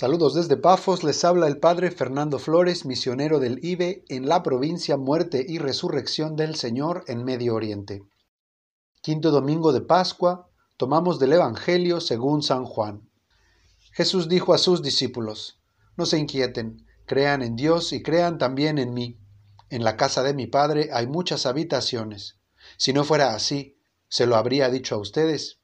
Saludos desde Pafos, les habla el Padre Fernando Flores, misionero del IBE en la provincia Muerte y Resurrección del Señor en Medio Oriente. Quinto domingo de Pascua, tomamos del Evangelio según San Juan. Jesús dijo a sus discípulos, No se inquieten, crean en Dios y crean también en mí. En la casa de mi Padre hay muchas habitaciones. Si no fuera así, se lo habría dicho a ustedes.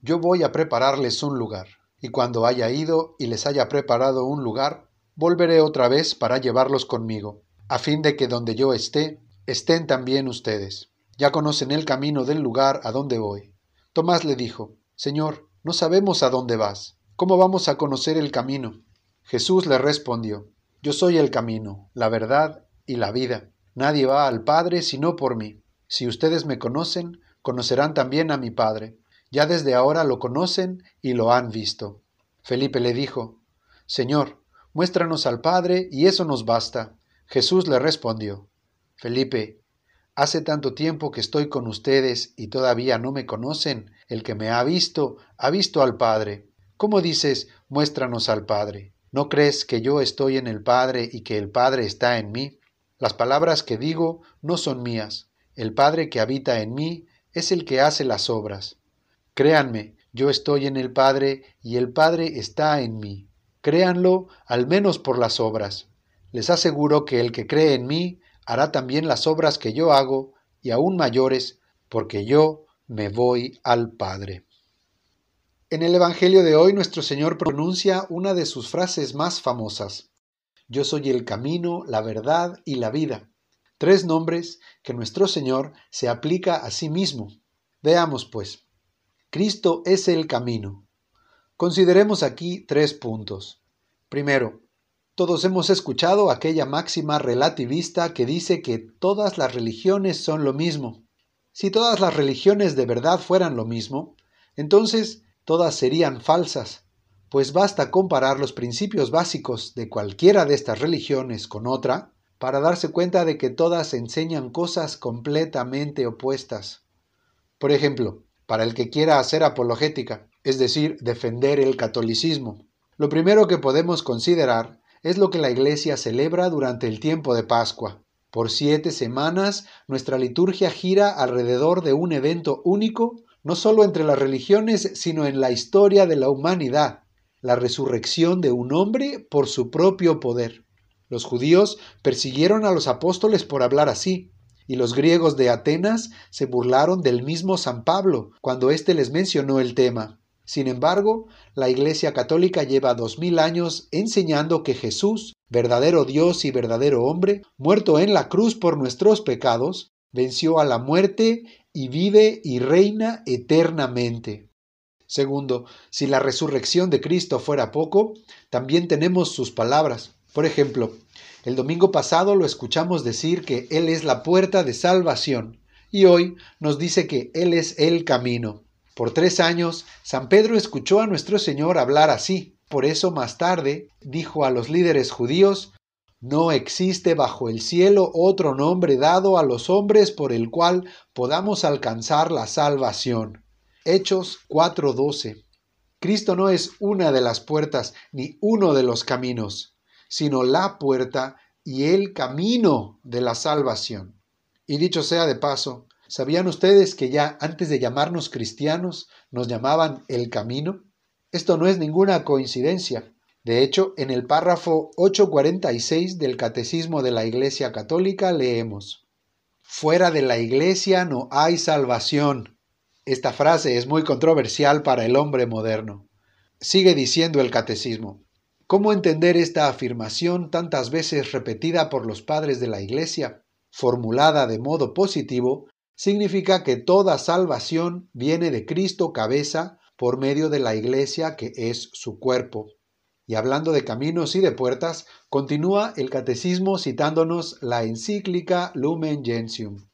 Yo voy a prepararles un lugar y cuando haya ido y les haya preparado un lugar, volveré otra vez para llevarlos conmigo, a fin de que donde yo esté, estén también ustedes. Ya conocen el camino del lugar a donde voy. Tomás le dijo, Señor, no sabemos a dónde vas. ¿Cómo vamos a conocer el camino? Jesús le respondió, Yo soy el camino, la verdad y la vida. Nadie va al Padre sino por mí. Si ustedes me conocen, conocerán también a mi Padre ya desde ahora lo conocen y lo han visto. Felipe le dijo, Señor, muéstranos al Padre y eso nos basta. Jesús le respondió, Felipe, hace tanto tiempo que estoy con ustedes y todavía no me conocen. El que me ha visto, ha visto al Padre. ¿Cómo dices, muéstranos al Padre? ¿No crees que yo estoy en el Padre y que el Padre está en mí? Las palabras que digo no son mías. El Padre que habita en mí es el que hace las obras. Créanme, yo estoy en el Padre y el Padre está en mí. Créanlo al menos por las obras. Les aseguro que el que cree en mí hará también las obras que yo hago y aún mayores, porque yo me voy al Padre. En el Evangelio de hoy nuestro Señor pronuncia una de sus frases más famosas. Yo soy el camino, la verdad y la vida. Tres nombres que nuestro Señor se aplica a sí mismo. Veamos, pues. Cristo es el camino. Consideremos aquí tres puntos. Primero, todos hemos escuchado aquella máxima relativista que dice que todas las religiones son lo mismo. Si todas las religiones de verdad fueran lo mismo, entonces todas serían falsas, pues basta comparar los principios básicos de cualquiera de estas religiones con otra para darse cuenta de que todas enseñan cosas completamente opuestas. Por ejemplo, para el que quiera hacer apologética, es decir, defender el catolicismo. Lo primero que podemos considerar es lo que la Iglesia celebra durante el tiempo de Pascua. Por siete semanas nuestra liturgia gira alrededor de un evento único, no solo entre las religiones, sino en la historia de la humanidad, la resurrección de un hombre por su propio poder. Los judíos persiguieron a los apóstoles por hablar así, y los griegos de Atenas se burlaron del mismo San Pablo cuando éste les mencionó el tema. Sin embargo, la Iglesia Católica lleva dos mil años enseñando que Jesús, verdadero Dios y verdadero hombre, muerto en la cruz por nuestros pecados, venció a la muerte y vive y reina eternamente. Segundo, si la resurrección de Cristo fuera poco, también tenemos sus palabras. Por ejemplo, el domingo pasado lo escuchamos decir que Él es la puerta de salvación y hoy nos dice que Él es el camino. Por tres años, San Pedro escuchó a nuestro Señor hablar así. Por eso más tarde dijo a los líderes judíos, No existe bajo el cielo otro nombre dado a los hombres por el cual podamos alcanzar la salvación. Hechos 4:12. Cristo no es una de las puertas ni uno de los caminos sino la puerta y el camino de la salvación. Y dicho sea de paso, ¿sabían ustedes que ya antes de llamarnos cristianos nos llamaban el camino? Esto no es ninguna coincidencia. De hecho, en el párrafo 846 del Catecismo de la Iglesia Católica leemos, Fuera de la Iglesia no hay salvación. Esta frase es muy controversial para el hombre moderno. Sigue diciendo el Catecismo, ¿Cómo entender esta afirmación tantas veces repetida por los padres de la Iglesia? Formulada de modo positivo, significa que toda salvación viene de Cristo cabeza por medio de la Iglesia que es su cuerpo. Y hablando de caminos y de puertas, continúa el catecismo citándonos la encíclica Lumen Gentium.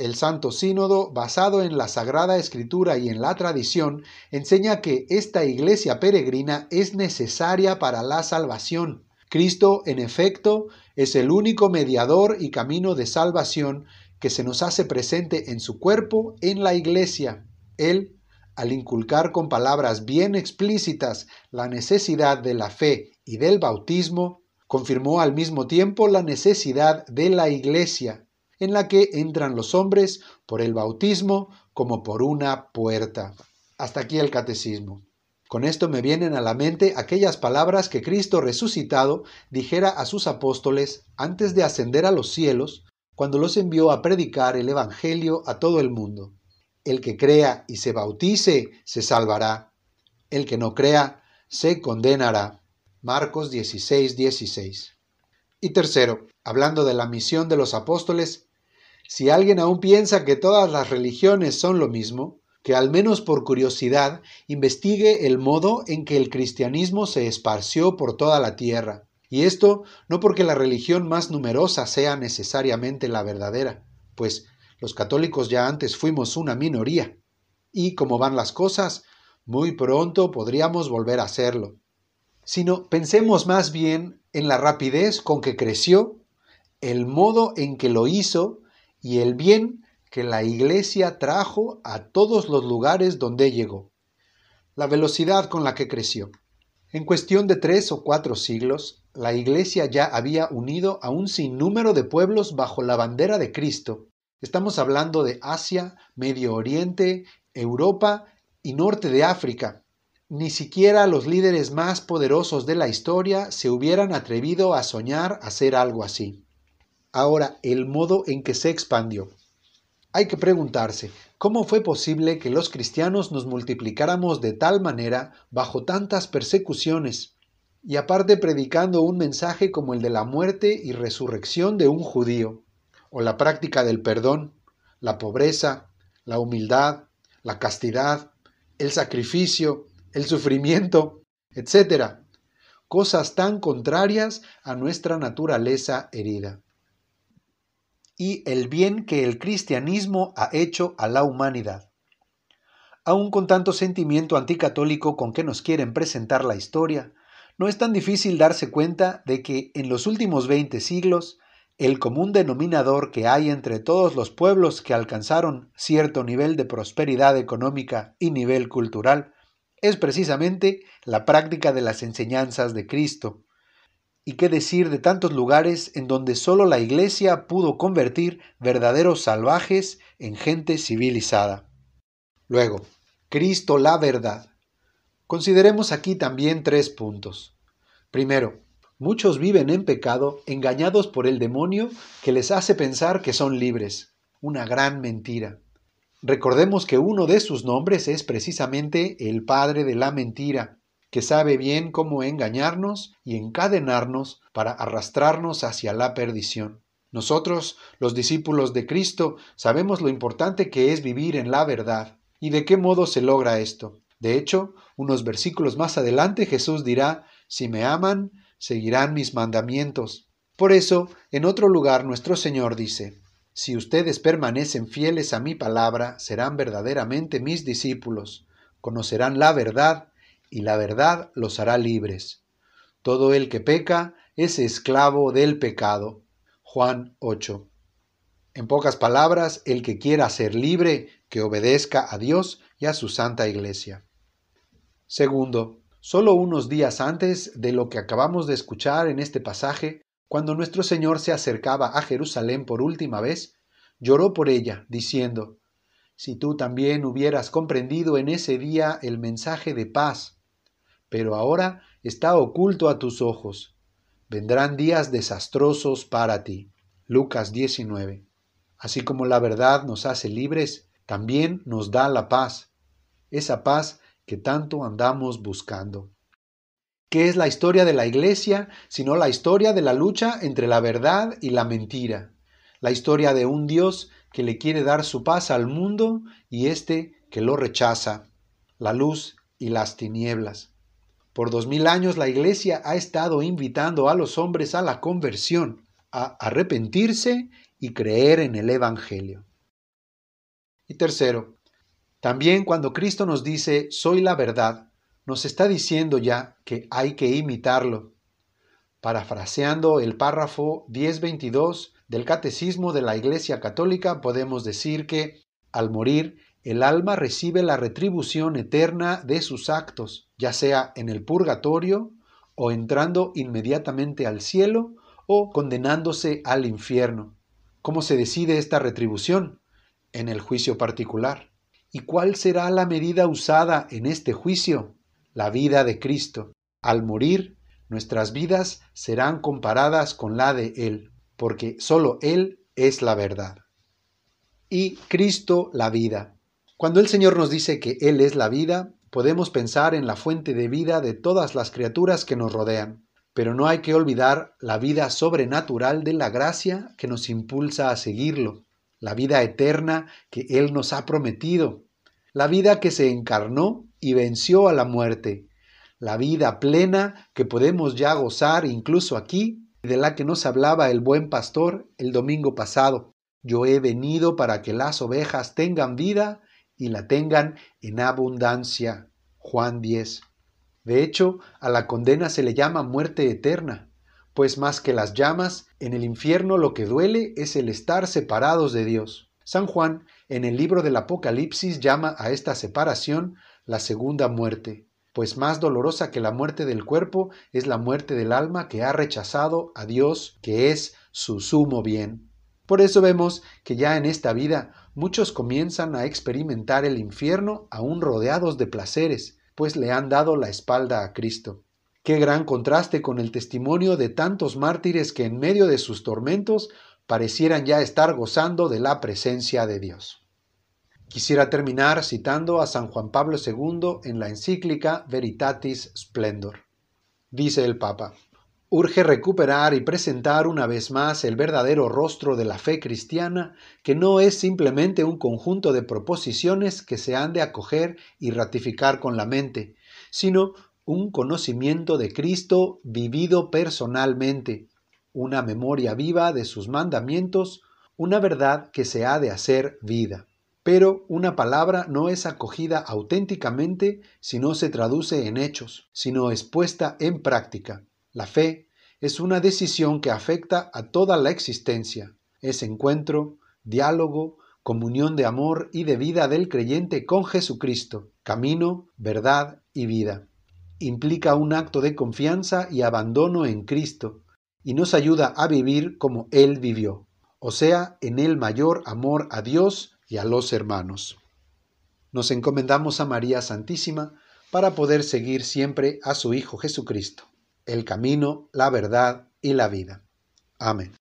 El Santo Sínodo, basado en la Sagrada Escritura y en la tradición, enseña que esta iglesia peregrina es necesaria para la salvación. Cristo, en efecto, es el único mediador y camino de salvación que se nos hace presente en su cuerpo, en la iglesia. Él, al inculcar con palabras bien explícitas la necesidad de la fe y del bautismo, confirmó al mismo tiempo la necesidad de la Iglesia, en la que entran los hombres por el bautismo como por una puerta. Hasta aquí el catecismo. Con esto me vienen a la mente aquellas palabras que Cristo resucitado dijera a sus apóstoles antes de ascender a los cielos, cuando los envió a predicar el Evangelio a todo el mundo. El que crea y se bautice se salvará. El que no crea se condenará. Marcos 16, 16. Y tercero, hablando de la misión de los apóstoles, si alguien aún piensa que todas las religiones son lo mismo, que al menos por curiosidad investigue el modo en que el cristianismo se esparció por toda la tierra. Y esto no porque la religión más numerosa sea necesariamente la verdadera, pues los católicos ya antes fuimos una minoría, y como van las cosas, muy pronto podríamos volver a serlo. Sino pensemos más bien en la rapidez con que creció, el modo en que lo hizo y el bien que la Iglesia trajo a todos los lugares donde llegó. La velocidad con la que creció. En cuestión de tres o cuatro siglos, la Iglesia ya había unido a un sinnúmero de pueblos bajo la bandera de Cristo, Estamos hablando de Asia, Medio Oriente, Europa y norte de África. Ni siquiera los líderes más poderosos de la historia se hubieran atrevido a soñar hacer algo así. Ahora, el modo en que se expandió. Hay que preguntarse, ¿cómo fue posible que los cristianos nos multiplicáramos de tal manera bajo tantas persecuciones? Y aparte predicando un mensaje como el de la muerte y resurrección de un judío o la práctica del perdón, la pobreza, la humildad, la castidad, el sacrificio, el sufrimiento, etc. Cosas tan contrarias a nuestra naturaleza herida. Y el bien que el cristianismo ha hecho a la humanidad. Aun con tanto sentimiento anticatólico con que nos quieren presentar la historia, no es tan difícil darse cuenta de que en los últimos 20 siglos el común denominador que hay entre todos los pueblos que alcanzaron cierto nivel de prosperidad económica y nivel cultural es precisamente la práctica de las enseñanzas de Cristo. ¿Y qué decir de tantos lugares en donde sólo la Iglesia pudo convertir verdaderos salvajes en gente civilizada? Luego, Cristo la verdad. Consideremos aquí también tres puntos. Primero, Muchos viven en pecado, engañados por el demonio que les hace pensar que son libres. Una gran mentira. Recordemos que uno de sus nombres es precisamente el Padre de la Mentira, que sabe bien cómo engañarnos y encadenarnos para arrastrarnos hacia la perdición. Nosotros, los discípulos de Cristo, sabemos lo importante que es vivir en la verdad. ¿Y de qué modo se logra esto? De hecho, unos versículos más adelante Jesús dirá, si me aman, seguirán mis mandamientos. Por eso, en otro lugar nuestro Señor dice, Si ustedes permanecen fieles a mi palabra, serán verdaderamente mis discípulos, conocerán la verdad, y la verdad los hará libres. Todo el que peca es esclavo del pecado. Juan 8. En pocas palabras, el que quiera ser libre, que obedezca a Dios y a su santa iglesia. Segundo, Solo unos días antes de lo que acabamos de escuchar en este pasaje, cuando nuestro Señor se acercaba a Jerusalén por última vez, lloró por ella, diciendo, Si tú también hubieras comprendido en ese día el mensaje de paz, pero ahora está oculto a tus ojos. Vendrán días desastrosos para ti. Lucas 19. Así como la verdad nos hace libres, también nos da la paz. Esa paz que tanto andamos buscando. ¿Qué es la historia de la Iglesia sino la historia de la lucha entre la verdad y la mentira? La historia de un Dios que le quiere dar su paz al mundo y éste que lo rechaza, la luz y las tinieblas. Por dos mil años la Iglesia ha estado invitando a los hombres a la conversión, a arrepentirse y creer en el Evangelio. Y tercero, también cuando Cristo nos dice, soy la verdad, nos está diciendo ya que hay que imitarlo. Parafraseando el párrafo 1022 del Catecismo de la Iglesia Católica, podemos decir que, al morir, el alma recibe la retribución eterna de sus actos, ya sea en el purgatorio, o entrando inmediatamente al cielo, o condenándose al infierno. ¿Cómo se decide esta retribución? En el juicio particular. ¿Y cuál será la medida usada en este juicio? La vida de Cristo. Al morir, nuestras vidas serán comparadas con la de Él, porque sólo Él es la verdad. Y Cristo la vida. Cuando el Señor nos dice que Él es la vida, podemos pensar en la fuente de vida de todas las criaturas que nos rodean, pero no hay que olvidar la vida sobrenatural de la gracia que nos impulsa a seguirlo, la vida eterna que Él nos ha prometido, la vida que se encarnó y venció a la muerte, la vida plena que podemos ya gozar incluso aquí, de la que nos hablaba el buen pastor el domingo pasado. Yo he venido para que las ovejas tengan vida y la tengan en abundancia. Juan 10. De hecho, a la condena se le llama muerte eterna, pues más que las llamas, en el infierno lo que duele es el estar separados de Dios. San Juan, en el libro del Apocalipsis, llama a esta separación la segunda muerte, pues más dolorosa que la muerte del cuerpo es la muerte del alma que ha rechazado a Dios, que es su sumo bien. Por eso vemos que ya en esta vida muchos comienzan a experimentar el infierno aún rodeados de placeres, pues le han dado la espalda a Cristo. Qué gran contraste con el testimonio de tantos mártires que en medio de sus tormentos parecieran ya estar gozando de la presencia de Dios. Quisiera terminar citando a San Juan Pablo II en la encíclica Veritatis Splendor. Dice el Papa, Urge recuperar y presentar una vez más el verdadero rostro de la fe cristiana, que no es simplemente un conjunto de proposiciones que se han de acoger y ratificar con la mente, sino un conocimiento de Cristo vivido personalmente, una memoria viva de sus mandamientos, una verdad que se ha de hacer vida. Pero una palabra no es acogida auténticamente si no se traduce en hechos, sino es puesta en práctica. La fe es una decisión que afecta a toda la existencia. Es encuentro, diálogo, comunión de amor y de vida del creyente con Jesucristo, camino, verdad y vida. Implica un acto de confianza y abandono en Cristo, y nos ayuda a vivir como Él vivió, o sea, en el mayor amor a Dios y a los hermanos. Nos encomendamos a María Santísima para poder seguir siempre a su Hijo Jesucristo el camino, la verdad y la vida. Amén.